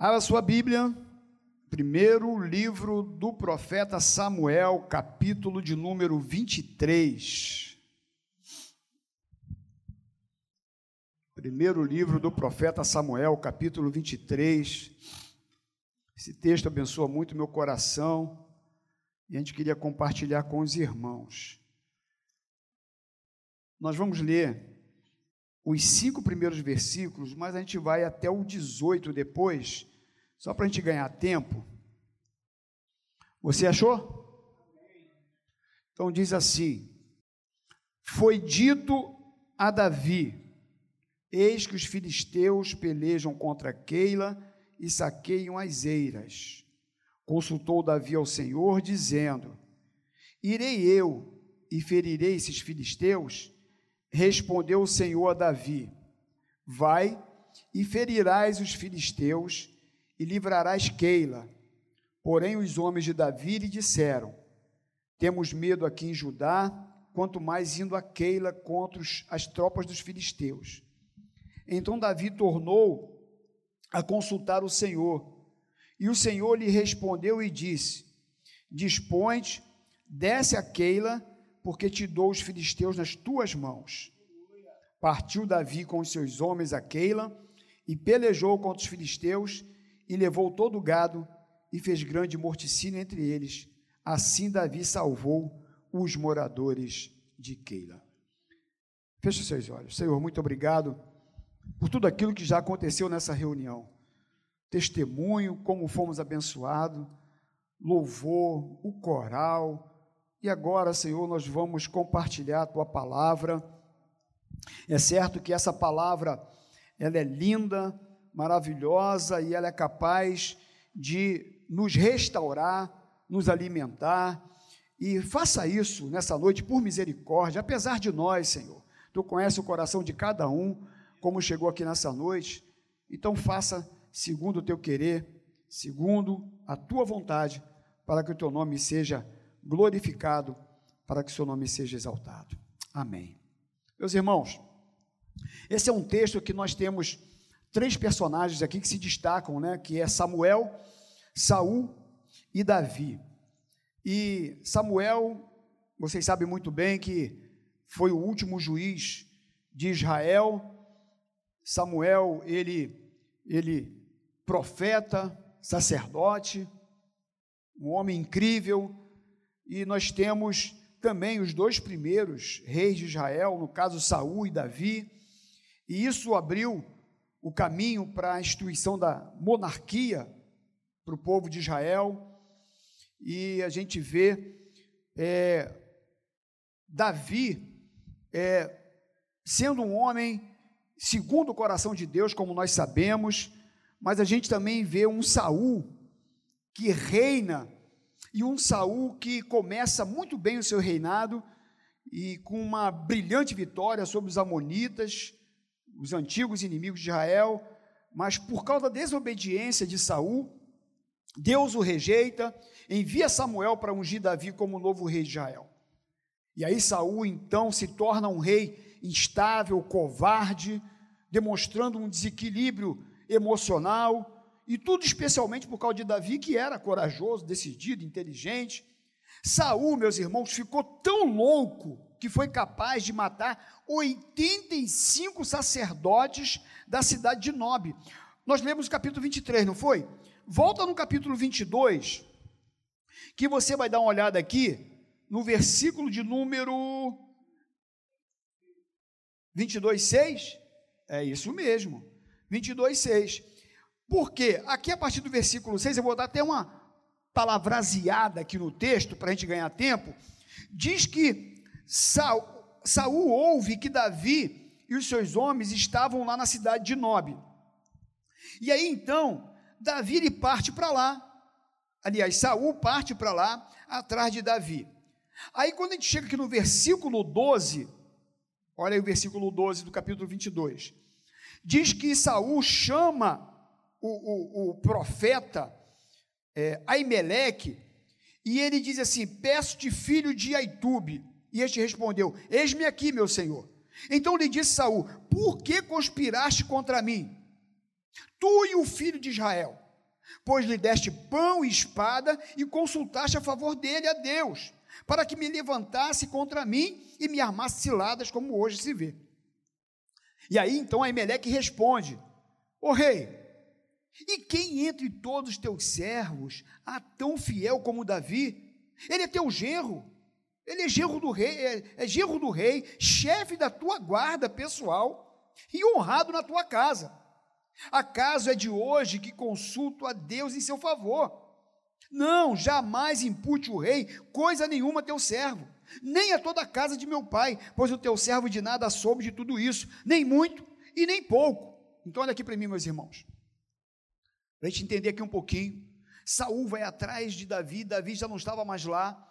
Abra sua Bíblia, primeiro livro do profeta Samuel, capítulo de número 23. Primeiro livro do profeta Samuel, capítulo 23. Esse texto abençoa muito meu coração e a gente queria compartilhar com os irmãos. Nós vamos ler os cinco primeiros versículos, mas a gente vai até o 18 depois, só para a gente ganhar tempo. Você achou? Então diz assim: Foi dito a Davi: Eis que os filisteus pelejam contra Keila e saqueiam as eiras. Consultou Davi ao Senhor, dizendo: Irei eu e ferirei esses filisteus? Respondeu o Senhor a Davi: Vai e ferirás os filisteus e livrarás Keila. Porém, os homens de Davi lhe disseram: Temos medo aqui em Judá, quanto mais indo a Keila contra os, as tropas dos filisteus. Então Davi tornou a consultar o Senhor. E o Senhor lhe respondeu e disse: Dispõe, desce a Keila porque te dou os filisteus nas tuas mãos. Partiu Davi com os seus homens a Keila e pelejou contra os filisteus e levou todo o gado e fez grande morticínio entre eles. Assim Davi salvou os moradores de Keila. Feche seus olhos. Senhor, muito obrigado por tudo aquilo que já aconteceu nessa reunião. Testemunho, como fomos abençoados, louvor, o coral, e agora, Senhor, nós vamos compartilhar a tua palavra. É certo que essa palavra ela é linda, maravilhosa e ela é capaz de nos restaurar, nos alimentar. E faça isso nessa noite por misericórdia, apesar de nós, Senhor. Tu conheces o coração de cada um, como chegou aqui nessa noite. Então faça segundo o teu querer, segundo a tua vontade, para que o teu nome seja glorificado, para que o seu nome seja exaltado. Amém. Meus irmãos, esse é um texto que nós temos três personagens aqui que se destacam, né? Que é Samuel, Saul e Davi. E Samuel, vocês sabem muito bem que foi o último juiz de Israel. Samuel, ele ele profeta, sacerdote, um homem incrível, e nós temos também os dois primeiros reis de Israel, no caso Saul e Davi, e isso abriu o caminho para a instituição da monarquia para o povo de Israel, e a gente vê é, Davi é, sendo um homem segundo o coração de Deus, como nós sabemos, mas a gente também vê um Saul que reina e um Saul que começa muito bem o seu reinado e com uma brilhante vitória sobre os amonitas, os antigos inimigos de Israel, mas por causa da desobediência de Saul, Deus o rejeita, envia Samuel para ungir Davi como novo rei de Israel. E aí Saul então se torna um rei instável, covarde, demonstrando um desequilíbrio emocional, e tudo especialmente por causa de Davi, que era corajoso, decidido, inteligente. Saul, meus irmãos, ficou tão louco que foi capaz de matar 85 sacerdotes da cidade de Nob. Nós lemos o capítulo 23, não foi? Volta no capítulo 22, que você vai dar uma olhada aqui, no versículo de número 22, 6. É isso mesmo, 22, 6. Porque aqui a partir do versículo 6, eu vou dar até uma palavraseada aqui no texto, para a gente ganhar tempo. Diz que Saul, Saul ouve que Davi e os seus homens estavam lá na cidade de Nob. E aí então, Davi ele parte para lá. Aliás, Saul parte para lá atrás de Davi. Aí quando a gente chega aqui no versículo 12, olha aí o versículo 12 do capítulo 22. Diz que Saul chama o, o, o profeta é, Aimeleque, e ele diz assim: Peço-te, filho de Aitube. E este respondeu: Eis-me aqui, meu senhor. Então lhe disse Saul: Por que conspiraste contra mim? Tu e o filho de Israel. pois lhe deste pão e espada e consultaste a favor dele a Deus, para que me levantasse contra mim e me armasse ciladas, como hoje se vê. E aí então Aimeleque responde: Ô rei, e quem entre todos os teus servos há tão fiel como Davi? Ele é teu genro, ele é genro do rei, é, é genro do rei, chefe da tua guarda pessoal e honrado na tua casa. Acaso é de hoje que consulto a Deus em seu favor? Não, jamais impute o rei coisa nenhuma a teu servo, nem a toda a casa de meu pai, pois o teu servo de nada soube de tudo isso, nem muito e nem pouco. Então olha aqui para mim, meus irmãos. Para a gente entender aqui um pouquinho. Saul vai atrás de Davi, Davi já não estava mais lá.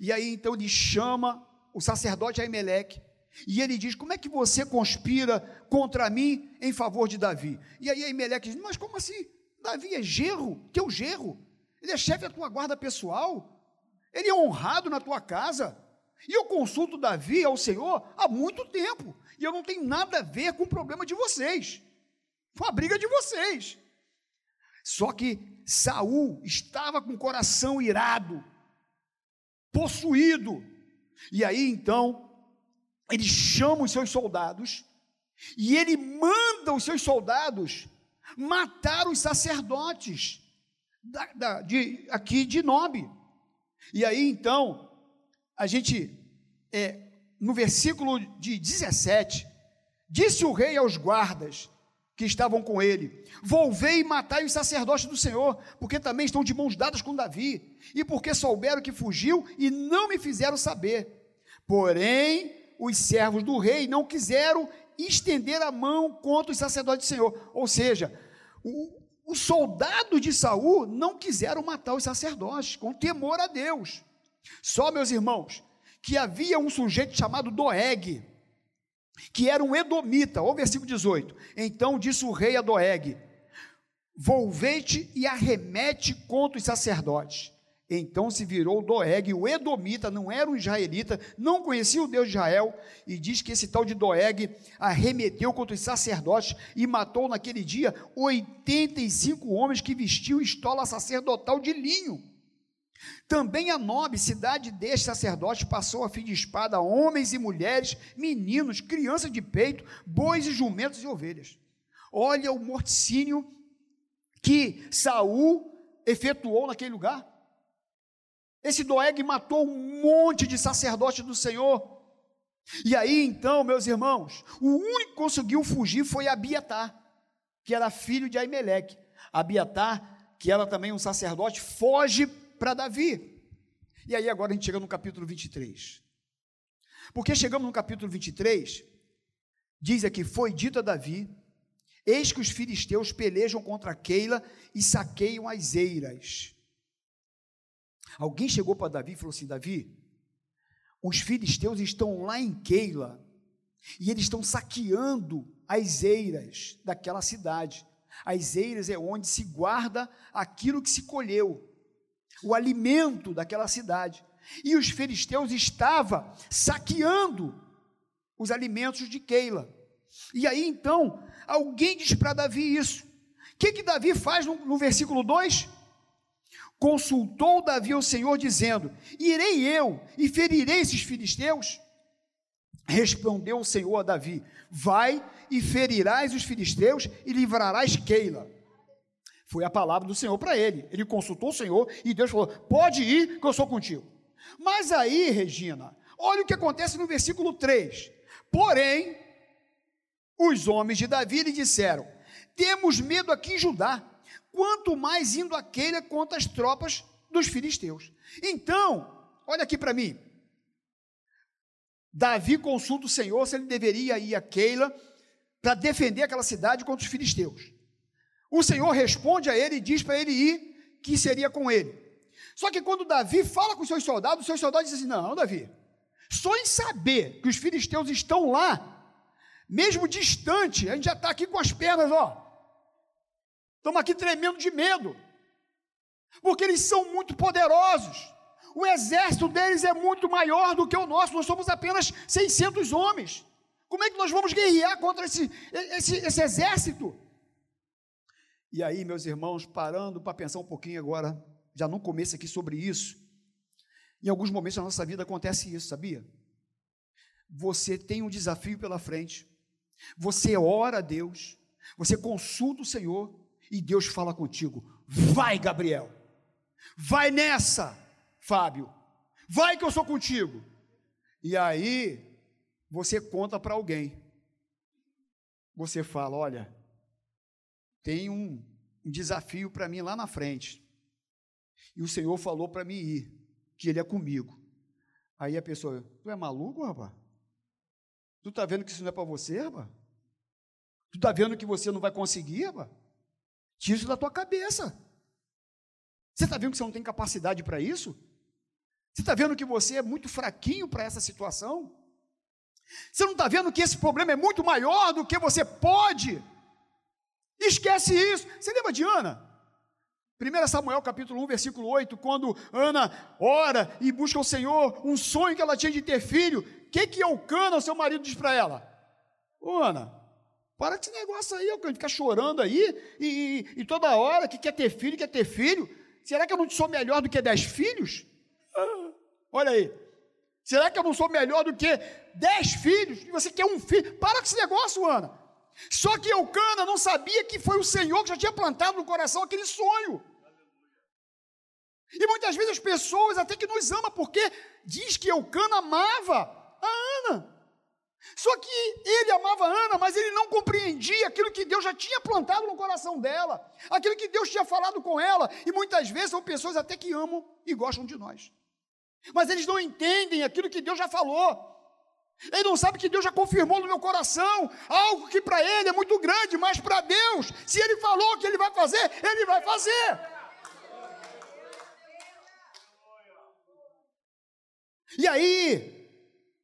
E aí então ele chama o sacerdote Aimeleque e ele diz: Como é que você conspira contra mim em favor de Davi? E aí Aimeleque diz: Mas como assim? Davi é gerro, teu gerro. Ele é chefe da tua guarda pessoal. Ele é honrado na tua casa. E eu consulto Davi ao Senhor há muito tempo. E eu não tenho nada a ver com o problema de vocês. Foi a briga de vocês. Só que Saul estava com o coração irado, possuído. E aí então ele chama os seus soldados e ele manda os seus soldados matar os sacerdotes da, da, de, aqui de Nobe. E aí então, a gente, é, no versículo de 17, disse o rei aos guardas que estavam com ele: Volvei e matai os sacerdotes do Senhor, porque também estão de mãos dadas com Davi, e porque souberam que fugiu e não me fizeram saber. Porém, os servos do rei não quiseram estender a mão contra os sacerdotes do Senhor. Ou seja, os soldados de Saul não quiseram matar os sacerdotes, com temor a Deus. Só, meus irmãos, que havia um sujeito chamado Doeg, que era um edomita, o versículo 18. Então disse o rei a Doeg: Volvete e arremete contra os sacerdotes. Então se virou Doeg, o Edomita, não era um israelita, não conhecia o Deus de Israel, e diz que esse tal de Doeg arremeteu contra os sacerdotes e matou naquele dia 85 homens que vestiam estola sacerdotal de linho. Também a nobre cidade deste sacerdote passou a fim de espada homens e mulheres, meninos, crianças de peito, bois e jumentos e ovelhas. Olha o morticínio que Saul efetuou naquele lugar. Esse Doeg matou um monte de sacerdotes do Senhor. E aí, então, meus irmãos, o único que conseguiu fugir foi Abiatar, que era filho de Aimeleque. Abiatar, que era também um sacerdote, foge para Davi. E aí, agora a gente chega no capítulo 23. Porque chegamos no capítulo 23, diz aqui: Foi dito a Davi: Eis que os filisteus pelejam contra Keila e saqueiam as eiras. Alguém chegou para Davi e falou assim: Davi, os filisteus estão lá em Keila e eles estão saqueando as eiras daquela cidade. As eiras é onde se guarda aquilo que se colheu, o alimento daquela cidade. E os filisteus estavam saqueando os alimentos de Keila. E aí então, alguém diz para Davi isso. O que, que Davi faz no, no versículo 2? Consultou Davi ao Senhor, dizendo: Irei eu e ferirei esses filisteus? Respondeu o Senhor a Davi: Vai e ferirás os filisteus e livrarás Keila. Foi a palavra do Senhor para ele. Ele consultou o Senhor e Deus falou: Pode ir, que eu sou contigo. Mas aí, Regina, olha o que acontece no versículo 3. Porém, os homens de Davi lhe disseram: Temos medo aqui em Judá quanto mais indo a Keila contra as tropas dos filisteus. Então, olha aqui para mim. Davi consulta o Senhor se ele deveria ir a Keila para defender aquela cidade contra os filisteus. O Senhor responde a ele e diz para ele ir, que seria com ele. Só que quando Davi fala com seus soldados, os seus soldados dizem assim: Não, Davi, só em saber que os filisteus estão lá, mesmo distante, a gente já está aqui com as pernas, ó, Estamos aqui tremendo de medo, porque eles são muito poderosos. O exército deles é muito maior do que o nosso, nós somos apenas 600 homens. Como é que nós vamos guerrear contra esse, esse, esse exército? E aí, meus irmãos, parando para pensar um pouquinho agora, já no começo aqui sobre isso, em alguns momentos da nossa vida acontece isso, sabia? Você tem um desafio pela frente, você ora a Deus, você consulta o Senhor e Deus fala contigo: vai, Gabriel, vai nessa, Fábio, vai que eu sou contigo. E aí, você conta para alguém, você fala: olha, tem um, um desafio para mim lá na frente, e o Senhor falou para mim ir, que Ele é comigo. Aí a pessoa, tu é maluco, rapaz? Tu está vendo que isso não é para você, rapaz? Tu está vendo que você não vai conseguir, rapaz? Tira isso da tua cabeça. Você está vendo que você não tem capacidade para isso? Você está vendo que você é muito fraquinho para essa situação? Você não está vendo que esse problema é muito maior do que você pode? Esquece isso. Você lembra de Ana? 1 Samuel capítulo 1, versículo 8, quando Ana ora e busca o Senhor, um sonho que ela tinha de ter filho, o que que Eucana, seu marido, diz para ela? Ô Ana, para com esse negócio aí, Eucana, ficar chorando aí, e, e, e, toda hora que quer ter filho, quer ter filho, será que eu não sou melhor do que dez filhos? Ah, olha aí, será que eu não sou melhor do que dez filhos? E você quer um filho? Para com esse negócio, Ana, só que Eucana não sabia que foi o Senhor que já tinha plantado no coração aquele sonho. E muitas vezes as pessoas até que nos ama porque diz que Eucana amava a Ana. Só que ele amava a Ana, mas ele não compreendia aquilo que Deus já tinha plantado no coração dela, aquilo que Deus tinha falado com ela. E muitas vezes são pessoas até que amam e gostam de nós. Mas eles não entendem aquilo que Deus já falou. Ele não sabe que Deus já confirmou no meu coração algo que para ele é muito grande, mas para Deus, se ele falou que ele vai fazer, ele vai fazer. E aí,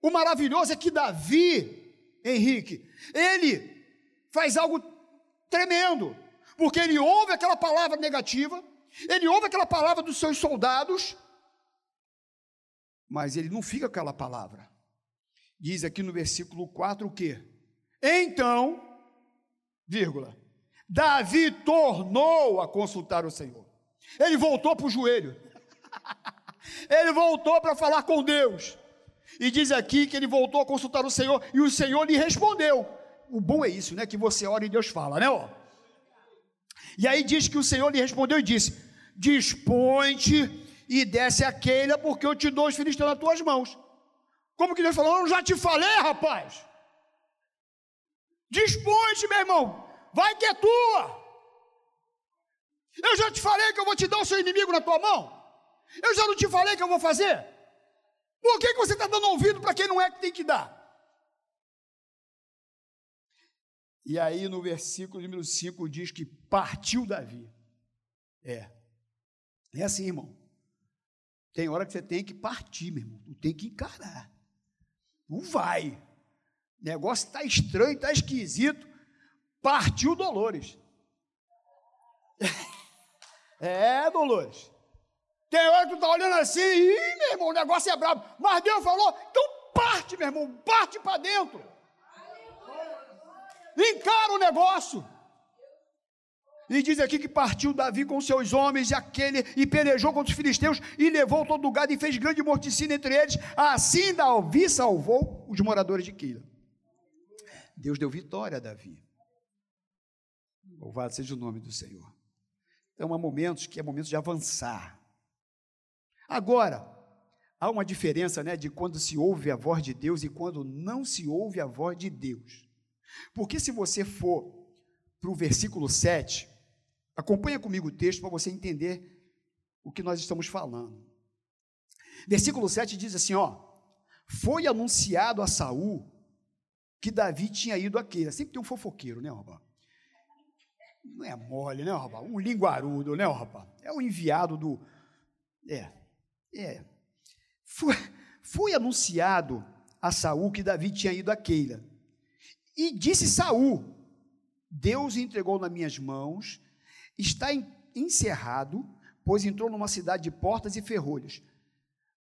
o maravilhoso é que Davi, Henrique, ele faz algo tremendo, porque ele ouve aquela palavra negativa, ele ouve aquela palavra dos seus soldados, mas ele não fica com aquela palavra diz aqui no versículo 4 o quê? Então, vírgula, Davi tornou a consultar o Senhor. Ele voltou para o joelho. ele voltou para falar com Deus. E diz aqui que ele voltou a consultar o Senhor e o Senhor lhe respondeu. O bom é isso, né? Que você ora e Deus fala, né? Ó. E aí diz que o Senhor lhe respondeu e disse: Dispõe-te e desce a queira, porque eu te dou os filisteus nas tuas mãos. Como que Deus falou? Eu já te falei, rapaz. Dispõe-te, meu irmão. Vai que é tua. Eu já te falei que eu vou te dar o seu inimigo na tua mão. Eu já não te falei que eu vou fazer. Por que, que você está dando ouvido para quem não é que tem que dar? E aí no versículo número 5 diz que partiu Davi. É. É assim, irmão. Tem hora que você tem que partir, meu irmão. Tu tem que encarar. Não vai. O negócio está estranho, está esquisito. Partiu Dolores. É, Dolores. Tem hora que tu está olhando assim, ih, meu irmão, o negócio é brabo. Mas Deus falou, então parte, meu irmão, parte para dentro. Encara o negócio. E diz aqui que partiu Davi com seus homens e aquele e pelejou contra os filisteus e levou todo o gado e fez grande morticínio entre eles. Assim Davi salvou os moradores de Quila. Deus deu vitória a Davi. Louvado seja o nome do Senhor. Então há momentos que é momentos de avançar. Agora, há uma diferença né, de quando se ouve a voz de Deus e quando não se ouve a voz de Deus. Porque se você for para o versículo 7, Acompanha comigo o texto para você entender o que nós estamos falando. Versículo 7 diz assim, ó: Foi anunciado a Saul que Davi tinha ido a Queira. Sempre tem um fofoqueiro, né, rapaz? Não é mole, né, rapaz? Um linguarudo, né, rapaz? É o enviado do É. É. Foi, foi anunciado a Saul que Davi tinha ido a Queira. E disse Saul: Deus entregou nas minhas mãos está encerrado, pois entrou numa cidade de portas e ferrolhos.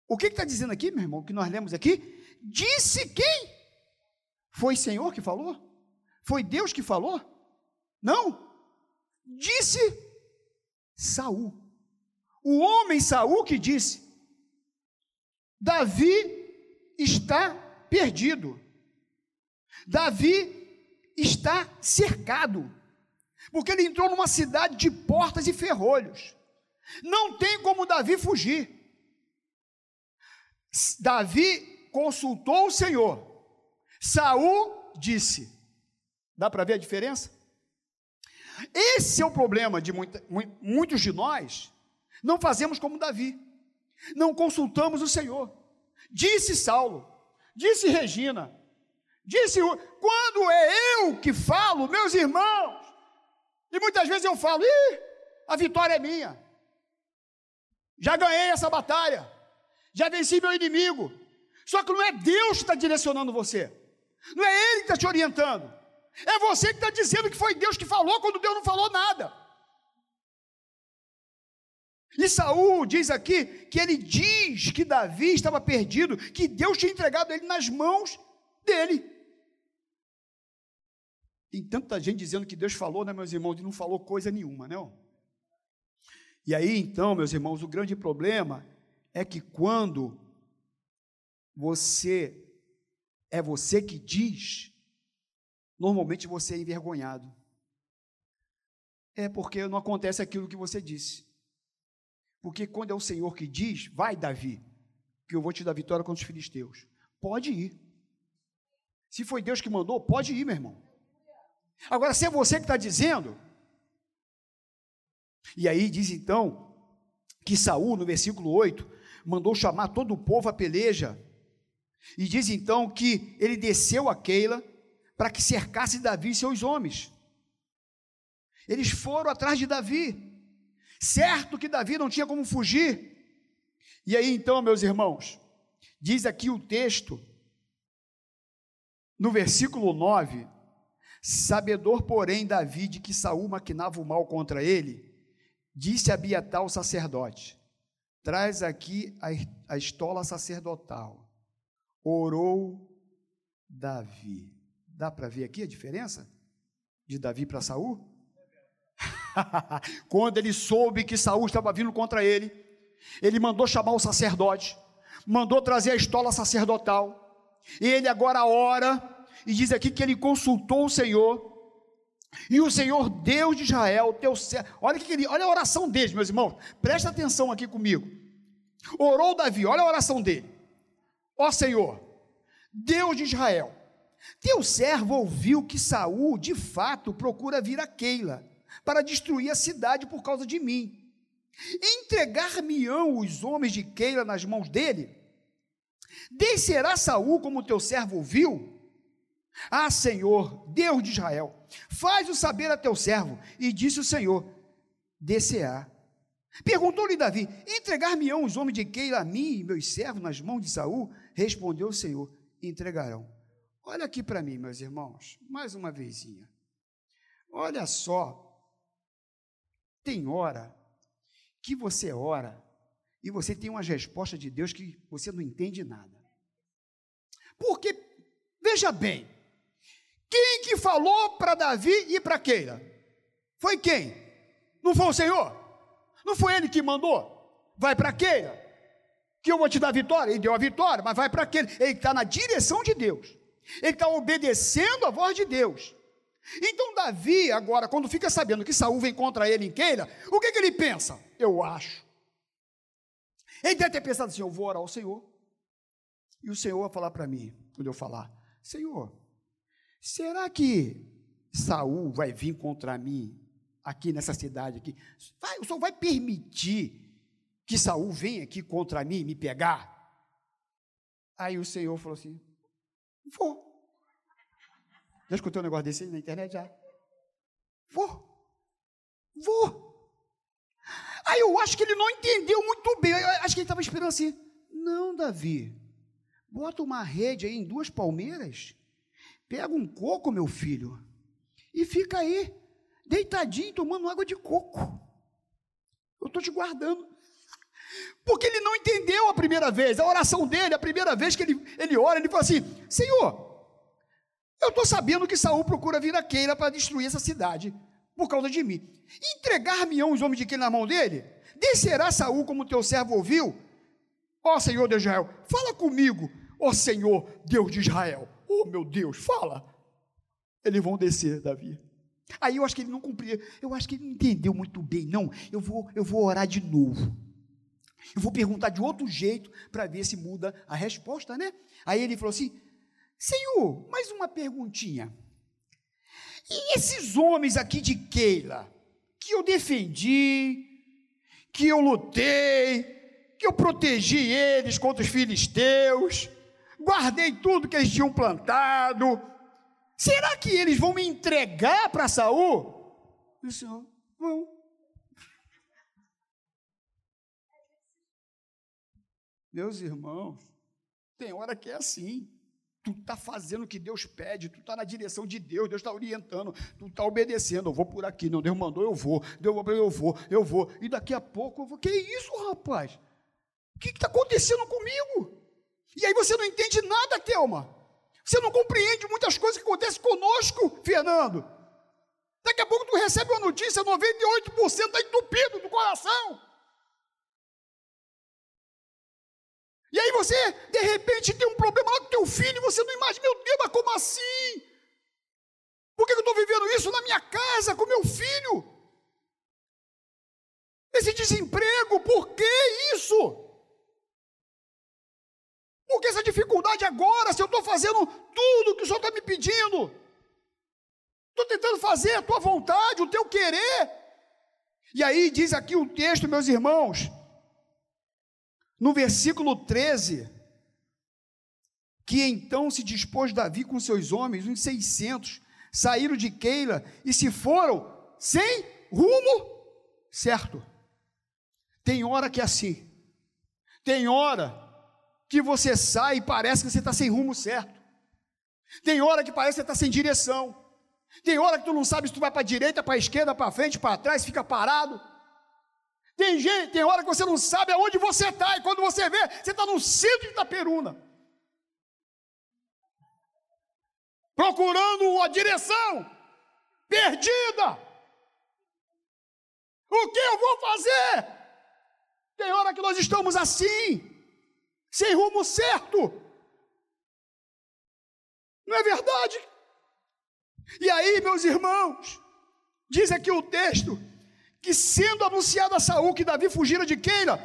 O que está dizendo aqui, meu irmão, que nós lemos aqui? Disse quem? Foi Senhor que falou? Foi Deus que falou? Não. Disse Saul. O homem Saul que disse: Davi está perdido. Davi está cercado. Porque ele entrou numa cidade de portas e ferrolhos. Não tem como Davi fugir. Davi consultou o Senhor. Saul disse: Dá para ver a diferença? Esse é o problema de muita, muitos de nós. Não fazemos como Davi. Não consultamos o Senhor. Disse Saulo, disse Regina, disse quando é eu que falo, meus irmãos. E muitas vezes eu falo, Ih, a vitória é minha. Já ganhei essa batalha. Já venci meu inimigo. Só que não é Deus que está direcionando você. Não é Ele que está te orientando. É você que está dizendo que foi Deus que falou quando Deus não falou nada. E Saul diz aqui que ele diz que Davi estava perdido, que Deus tinha entregado ele nas mãos dele. Tem tanta gente dizendo que Deus falou, né, meus irmãos, e não falou coisa nenhuma, não. E aí, então, meus irmãos, o grande problema é que quando você é você que diz, normalmente você é envergonhado. É porque não acontece aquilo que você disse. Porque quando é o Senhor que diz, vai Davi, que eu vou te dar vitória contra os filisteus. Pode ir. Se foi Deus que mandou, pode ir, meu irmão. Agora, se é você que está dizendo, e aí diz então que Saul, no versículo 8, mandou chamar todo o povo à peleja. E diz então que ele desceu a Keila para que cercasse Davi e seus homens. Eles foram atrás de Davi, certo que Davi não tinha como fugir. E aí então, meus irmãos, diz aqui o texto, no versículo 9: Sabedor, porém, Davi de que Saul maquinava o mal contra ele, disse a Abiatar, o sacerdote: Traz aqui a, a estola sacerdotal. Orou Davi. Dá para ver aqui a diferença de Davi para Saul? Quando ele soube que Saul estava vindo contra ele, ele mandou chamar o sacerdote, mandou trazer a estola sacerdotal. Ele agora ora e diz aqui que ele consultou o Senhor e o Senhor Deus de Israel, teu servo, olha, que ele, olha a oração dele, meus irmãos, presta atenção aqui comigo. Orou Davi, olha a oração dele. Ó Senhor, Deus de Israel, teu servo ouviu que Saul, de fato, procura vir a Keila para destruir a cidade por causa de mim. Entregar-me-ão os homens de Keila nas mãos dele? Descerá Saul como teu servo ouviu? Ah, Senhor, Deus de Israel, faz-o saber a teu servo. E disse o Senhor: Descerá. Perguntou-lhe Davi: Entregar-me-ão os homens de Keila a mim e meus servos nas mãos de Saul? Respondeu o Senhor: Entregarão. Olha aqui para mim, meus irmãos, mais uma vezinha. Olha só, tem hora que você ora e você tem umas respostas de Deus que você não entende nada. Porque, veja bem, quem que falou para Davi ir para Keila? Foi quem? Não foi o Senhor? Não foi ele que mandou? Vai para Keila, que eu vou te dar vitória. Ele deu a vitória, mas vai para Keila. Ele está na direção de Deus. Ele está obedecendo a voz de Deus. Então Davi, agora, quando fica sabendo que Saul vem contra ele em Keila, o que, que ele pensa? Eu acho. Ele deve ter pensado assim: eu vou orar ao Senhor. E o Senhor vai falar para mim, quando eu falar, Senhor, Será que Saul vai vir contra mim aqui nessa cidade aqui? Vai, o Senhor vai permitir que Saul venha aqui contra mim me pegar? Aí o Senhor falou assim: Vou. Já escutou um negócio desse na internet já? Vou. Vou. Aí eu acho que ele não entendeu muito bem. Eu acho que ele estava esperando assim. Não, Davi. Bota uma rede aí em duas palmeiras Pega um coco, meu filho, e fica aí, deitadinho, tomando água de coco. Eu estou te guardando. Porque ele não entendeu a primeira vez, a oração dele, a primeira vez que ele, ele ora, ele fala assim: Senhor, eu estou sabendo que Saul procura vir a Keila para destruir essa cidade, por causa de mim. Entregar-me-ão os homens de quem na mão dele? Descerá Saul como teu servo ouviu? Ó Senhor de Israel, fala comigo, ó Senhor Deus de Israel. Oh meu Deus, fala. Eles vão descer, Davi. Aí eu acho que ele não cumpriu, eu acho que ele não entendeu muito bem, não. Eu vou, eu vou orar de novo. Eu vou perguntar de outro jeito para ver se muda a resposta, né? Aí ele falou assim: Senhor, mais uma perguntinha. E esses homens aqui de Keila, que eu defendi, que eu lutei, que eu protegi eles contra os filisteus, guardei tudo que eles tinham plantado, será que eles vão me entregar para Saul? O Senhor, vão. Meus irmãos, tem hora que é assim. Tu está fazendo o que Deus pede, tu está na direção de Deus, Deus está orientando, tu está obedecendo. Eu vou por aqui, não, Deus mandou, eu vou, Deus mandou, eu vou, eu vou. E daqui a pouco eu vou. Que isso, rapaz? O que está acontecendo comigo? E aí você não entende nada, Thelma. Você não compreende muitas coisas que acontecem conosco, Fernando. Daqui a pouco tu recebe uma notícia, 98% está entupido do coração. E aí você, de repente, tem um problema lá com teu filho e você não imagina, meu Deus, mas como assim? Por que eu estou vivendo isso na minha casa, com meu filho? Esse desemprego, por que isso? Por que essa dificuldade agora, se eu estou fazendo tudo que o Senhor está me pedindo? Estou tentando fazer a tua vontade, o teu querer. E aí diz aqui o texto, meus irmãos, no versículo 13, que então se dispôs Davi com seus homens, uns 600, saíram de Keila e se foram sem rumo certo. Tem hora que é assim. Tem hora que você sai e parece que você está sem rumo certo. Tem hora que parece que você está sem direção. Tem hora que tu não sabe se tu vai para a direita, para a esquerda, para frente, para trás, fica parado. Tem gente, tem hora que você não sabe aonde você está, e quando você vê, você está no centro de Itaperuna. Procurando a direção, perdida. O que eu vou fazer? Tem hora que nós estamos assim, sem rumo certo. Não é verdade? E aí, meus irmãos, diz aqui o texto que sendo anunciado a Saul que Davi fugira de Keila,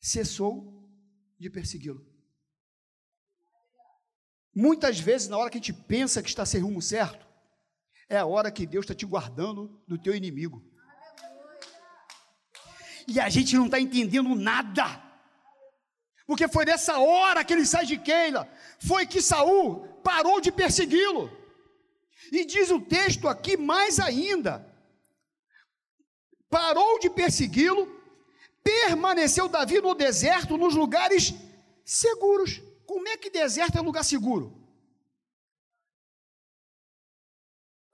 cessou de persegui-lo. Muitas vezes, na hora que a gente pensa que está sem rumo certo, é a hora que Deus está te guardando do teu inimigo. E a gente não está entendendo nada. Porque foi nessa hora que ele sai de Keila, foi que Saul parou de persegui-lo. E diz o texto aqui mais ainda, parou de persegui-lo, permaneceu Davi no deserto, nos lugares seguros. Como é que deserto é lugar seguro?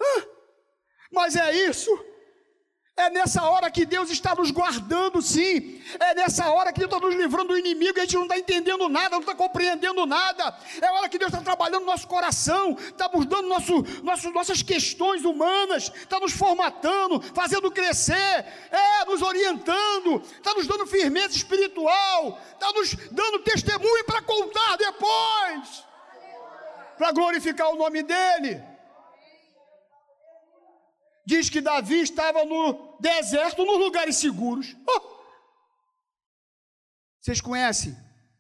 Ah, mas é isso é nessa hora que Deus está nos guardando, sim. É nessa hora que Deus está nos livrando do inimigo e a gente não está entendendo nada, não está compreendendo nada. É a hora que Deus está trabalhando no nosso coração, está mudando nosso, nosso, nossas questões humanas, está nos formatando, fazendo crescer, é, nos orientando, está nos dando firmeza espiritual, está nos dando testemunho para contar depois, para glorificar o nome dEle diz que Davi estava no deserto, nos lugares seguros. Oh! Vocês conhecem?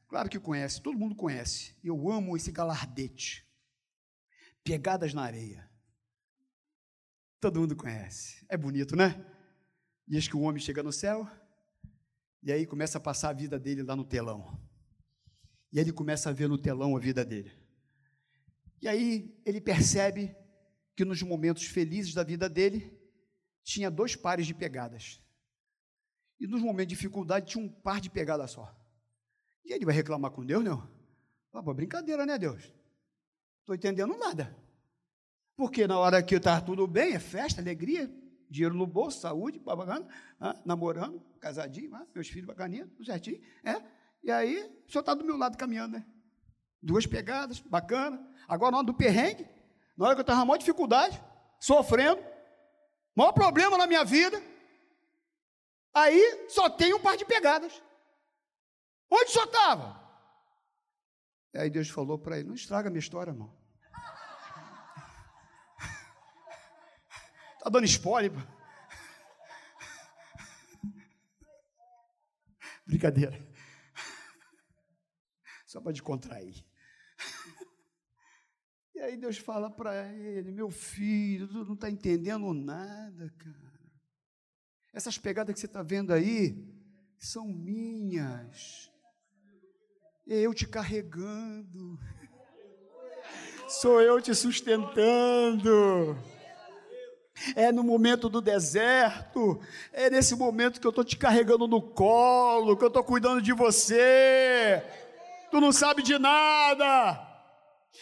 Claro que conhecem, todo mundo conhece. Eu amo esse galardete. Pegadas na areia. Todo mundo conhece. É bonito, né? Diz que o homem chega no céu e aí começa a passar a vida dele lá no telão. E ele começa a ver no telão a vida dele. E aí ele percebe que nos momentos felizes da vida dele tinha dois pares de pegadas. E nos momentos de dificuldade tinha um par de pegadas só. E ele vai reclamar com Deus, não? Ah, pô, brincadeira, né, Deus? Estou entendendo nada. Porque na hora que está tudo bem, é festa, alegria, dinheiro no bolso, saúde, bacana, ah, namorando, casadinho, ah, meus filhos bacaninha, tudo certinho. É? E aí, o senhor está do meu lado caminhando, né? Duas pegadas, bacana. Agora, na hora do perrengue, na hora que eu estava maior dificuldade, sofrendo, Maior problema na minha vida. Aí só tem um par de pegadas. Onde só estava? Aí Deus falou para ele: Não estraga minha história, irmão. Está dando spoiler. Brincadeira. Só para descontrair. E aí Deus fala para ele: Meu filho, tu não está entendendo nada, cara. Essas pegadas que você está vendo aí são minhas. Eu te carregando. Sou eu te sustentando. É no momento do deserto, é nesse momento que eu estou te carregando no colo, que eu estou cuidando de você. Tu não sabe de nada.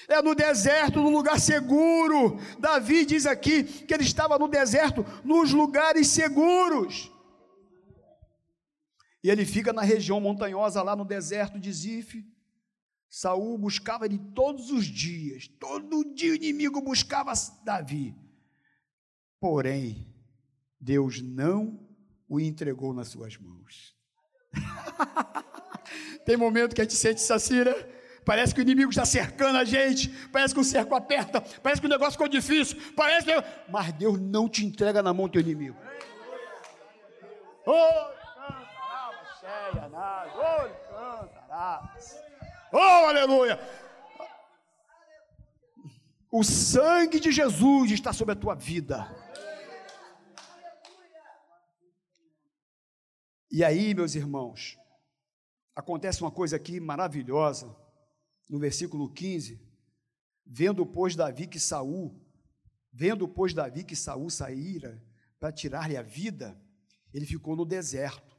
É no deserto, num lugar seguro. Davi diz aqui que ele estava no deserto, nos lugares seguros. E ele fica na região montanhosa, lá no deserto de Zif. Saul buscava ele todos os dias. Todo dia o inimigo buscava Davi. Porém, Deus não o entregou nas suas mãos. Tem momento que a gente sente sacira, parece que o inimigo está cercando a gente, parece que o cerco aperta, parece que o negócio ficou difícil, parece que... mas Deus não te entrega na mão do teu inimigo. Oh, aleluia! O sangue de Jesus está sobre a tua vida. E aí, meus irmãos, acontece uma coisa aqui maravilhosa, no versículo 15, vendo pois Davi que Saul, vendo pois Davi que Saul saíra para tirar-lhe a vida, ele ficou no deserto.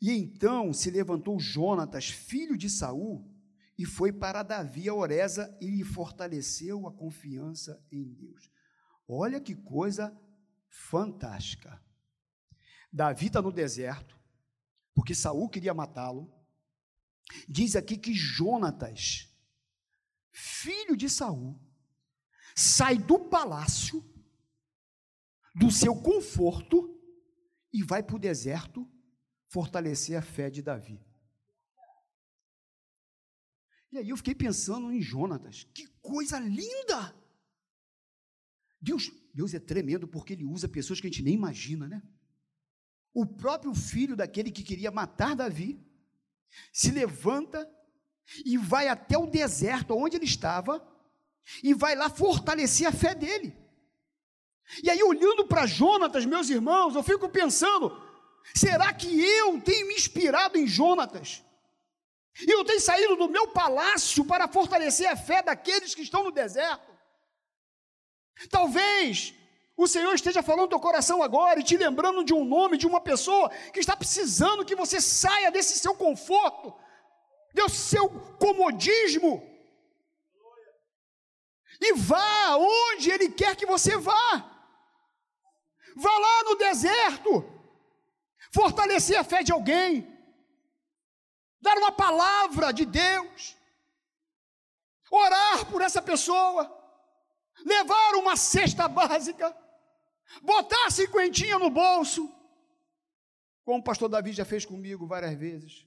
E então se levantou Jonatas, filho de Saul, e foi para Davi a Oreza e lhe fortaleceu a confiança em Deus. Olha que coisa fantástica. Davi está no deserto, porque Saul queria matá-lo. Diz aqui que Jonatas, filho de Saul, sai do palácio, do seu conforto, e vai para o deserto fortalecer a fé de Davi. E aí eu fiquei pensando em Jonatas, que coisa linda! Deus, Deus é tremendo porque ele usa pessoas que a gente nem imagina, né? o próprio filho daquele que queria matar Davi, se levanta e vai até o deserto onde ele estava e vai lá fortalecer a fé dele. E aí, olhando para Jonatas, meus irmãos, eu fico pensando: será que eu tenho me inspirado em Jonatas? E eu tenho saído do meu palácio para fortalecer a fé daqueles que estão no deserto? Talvez o Senhor esteja falando no teu coração agora e te lembrando de um nome, de uma pessoa que está precisando que você saia desse seu conforto, desse seu comodismo, e vá onde Ele quer que você vá. Vá lá no deserto, fortalecer a fé de alguém, dar uma palavra de Deus, orar por essa pessoa, levar uma cesta básica botar cinquentinha no bolso, como o pastor Davi já fez comigo várias vezes.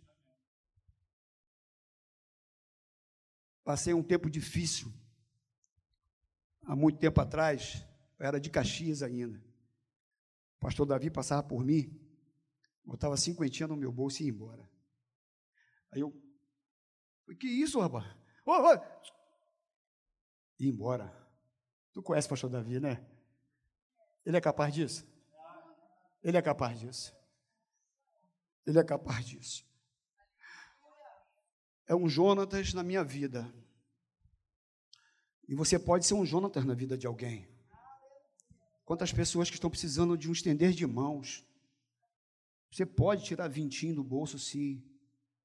Passei um tempo difícil, há muito tempo atrás, era de Caxias ainda. O pastor Davi passava por mim, botava cinquentinha no meu bolso e ia embora. Aí eu, que isso, rapaz? Ô. Ia embora. Tu conhece o pastor Davi, né? Ele é capaz disso? Ele é capaz disso. Ele é capaz disso. É um Jonatas na minha vida. E você pode ser um Jonatas na vida de alguém. Quantas pessoas que estão precisando de um estender de mãos. Você pode tirar vintinho do bolso, sim.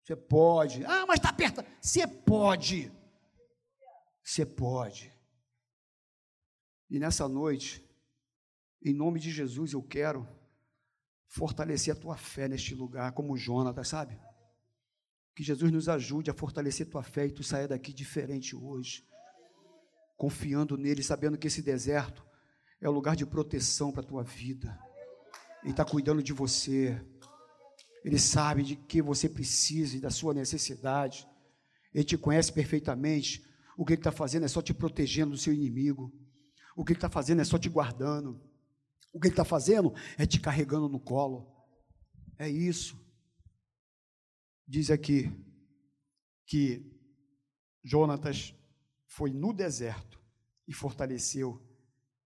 Você pode. Ah, mas está perto. Você pode. Você pode. E nessa noite, em nome de Jesus, eu quero fortalecer a tua fé neste lugar, como Jonatas, sabe? Que Jesus nos ajude a fortalecer tua fé e tu saia daqui diferente hoje, confiando nele, sabendo que esse deserto é o lugar de proteção para a tua vida. Ele está cuidando de você. Ele sabe de que você precisa e da sua necessidade. Ele te conhece perfeitamente. O que ele está fazendo é só te protegendo do seu inimigo. O que ele está fazendo é só te guardando. O que ele está fazendo é te carregando no colo. É isso. Diz aqui que Jonatas foi no deserto e fortaleceu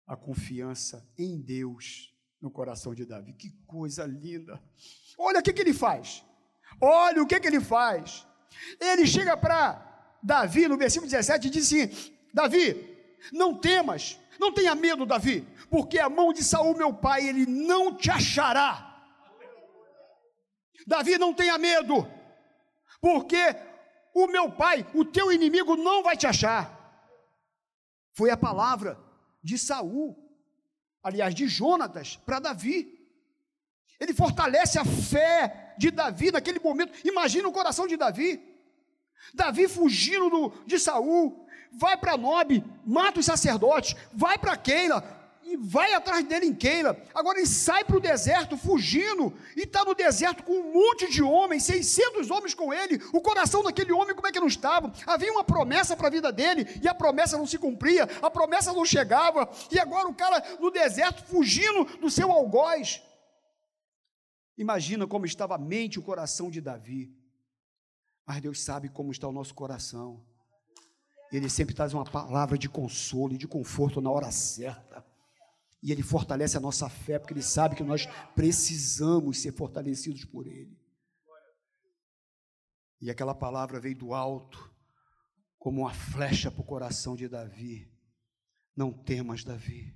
a confiança em Deus no coração de Davi. Que coisa linda! Olha o que, que ele faz. Olha o que, que ele faz. Ele chega para Davi no versículo 17 e diz assim: Davi, não temas, não tenha medo, Davi, porque a mão de Saul, meu pai, ele não te achará. Davi, não tenha medo, porque o meu pai, o teu inimigo não vai te achar. Foi a palavra de Saul, aliás, de Jonatas, para Davi. Ele fortalece a fé de Davi naquele momento. Imagina o coração de Davi. Davi fugindo do, de Saul, vai para Nob, mata os sacerdotes, vai para Keila, e vai atrás dele em Keila. Agora ele sai para o deserto, fugindo, e está no deserto com um monte de homens, 600 homens com ele. O coração daquele homem, como é que não estava? Havia uma promessa para a vida dele, e a promessa não se cumpria, a promessa não chegava, e agora o cara no deserto, fugindo do seu algoz. Imagina como estava a mente e o coração de Davi. Mas Deus sabe como está o nosso coração. Ele sempre traz uma palavra de consolo e de conforto na hora certa. E Ele fortalece a nossa fé, porque Ele sabe que nós precisamos ser fortalecidos por Ele. E aquela palavra veio do alto, como uma flecha para o coração de Davi. Não temas, Davi,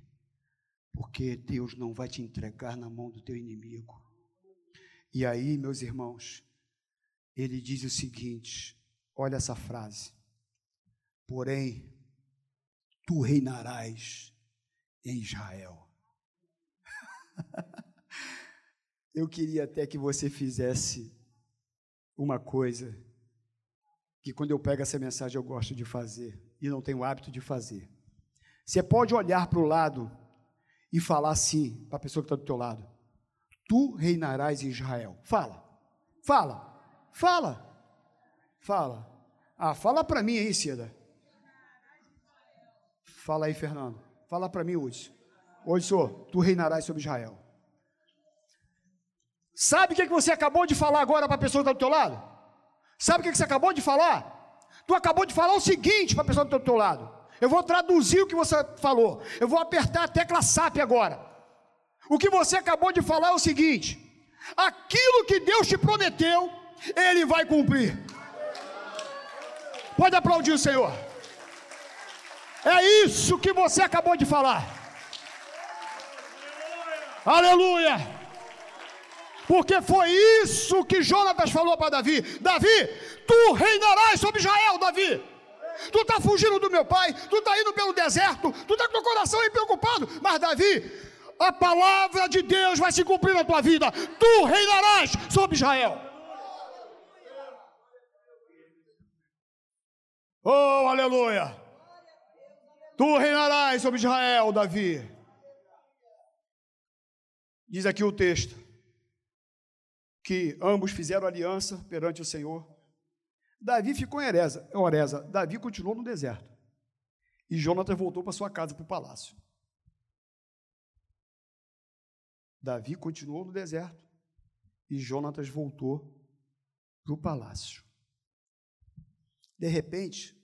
porque Deus não vai te entregar na mão do teu inimigo. E aí, meus irmãos, ele diz o seguinte: olha essa frase. Porém, tu reinarás em Israel. Eu queria até que você fizesse uma coisa que quando eu pego essa mensagem eu gosto de fazer e não tenho hábito de fazer. Você pode olhar para o lado e falar assim para a pessoa que está do teu lado: Tu reinarás em Israel. Fala, fala, fala, fala. Ah, fala para mim aí, Cida. Fala aí, Fernando. Fala para mim. Hoje, senhor, tu reinarás sobre Israel. Sabe o que, você acabou de falar agora para a pessoa que está do teu lado? Sabe o que, você acabou de falar? Tu acabou de falar o seguinte para a pessoa que está do teu lado. Eu vou traduzir o que você falou. Eu vou apertar a tecla SAP agora. O que você acabou de falar é o seguinte: aquilo que Deus te prometeu, Ele vai cumprir. Pode aplaudir o Senhor. É isso que você acabou de falar. Aleluia! Porque foi isso que Jonatas falou para Davi: Davi, tu reinarás sobre Israel, Davi. Tu está fugindo do meu pai, tu está indo pelo deserto, tu está com o coração aí preocupado, mas Davi, a palavra de Deus vai se cumprir na tua vida, tu reinarás sobre Israel. Oh, aleluia! Tu reinarás sobre Israel, Davi. Diz aqui o texto que ambos fizeram aliança perante o Senhor. Davi ficou em Oreza, Oreza. Davi continuou no deserto. E Jonatas voltou para sua casa, para o palácio. Davi continuou no deserto e Jonatas voltou para o palácio. De repente,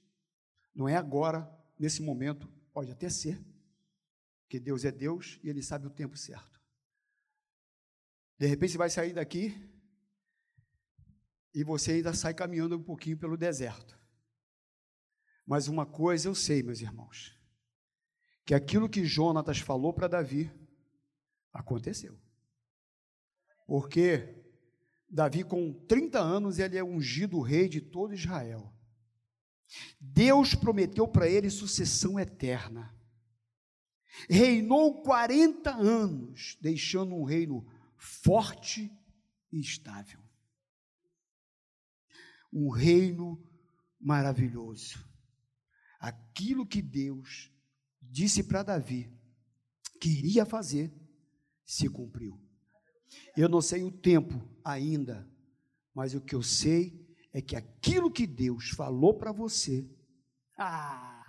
não é agora nesse momento, pode até ser, que Deus é Deus e Ele sabe o tempo certo. De repente você vai sair daqui e você ainda sai caminhando um pouquinho pelo deserto. Mas uma coisa eu sei, meus irmãos, que aquilo que Jonatas falou para Davi aconteceu. Porque Davi, com 30 anos, ele é ungido rei de todo Israel. Deus prometeu para ele sucessão eterna. Reinou 40 anos, deixando um reino forte e estável. Um reino maravilhoso. Aquilo que Deus disse para Davi, queria fazer, se cumpriu. Eu não sei o tempo ainda, mas o que eu sei é que aquilo que Deus falou para você, ah,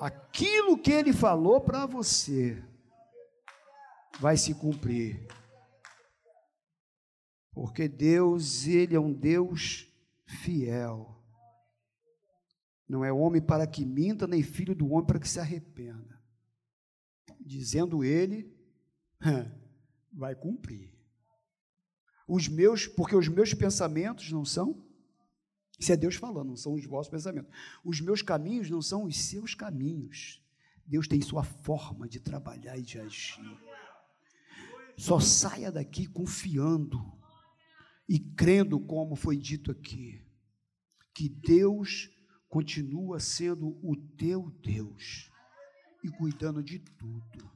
aquilo que Ele falou para você, vai se cumprir. Porque Deus, Ele é um Deus fiel. Não é homem para que minta, nem filho do homem para que se arrependa. Dizendo ele, vai cumprir. Os meus, porque os meus pensamentos não são, isso é Deus falando, não são os vossos pensamentos. Os meus caminhos não são os seus caminhos. Deus tem sua forma de trabalhar e de agir. Só saia daqui confiando e crendo, como foi dito aqui, que Deus continua sendo o teu Deus e cuidando de tudo.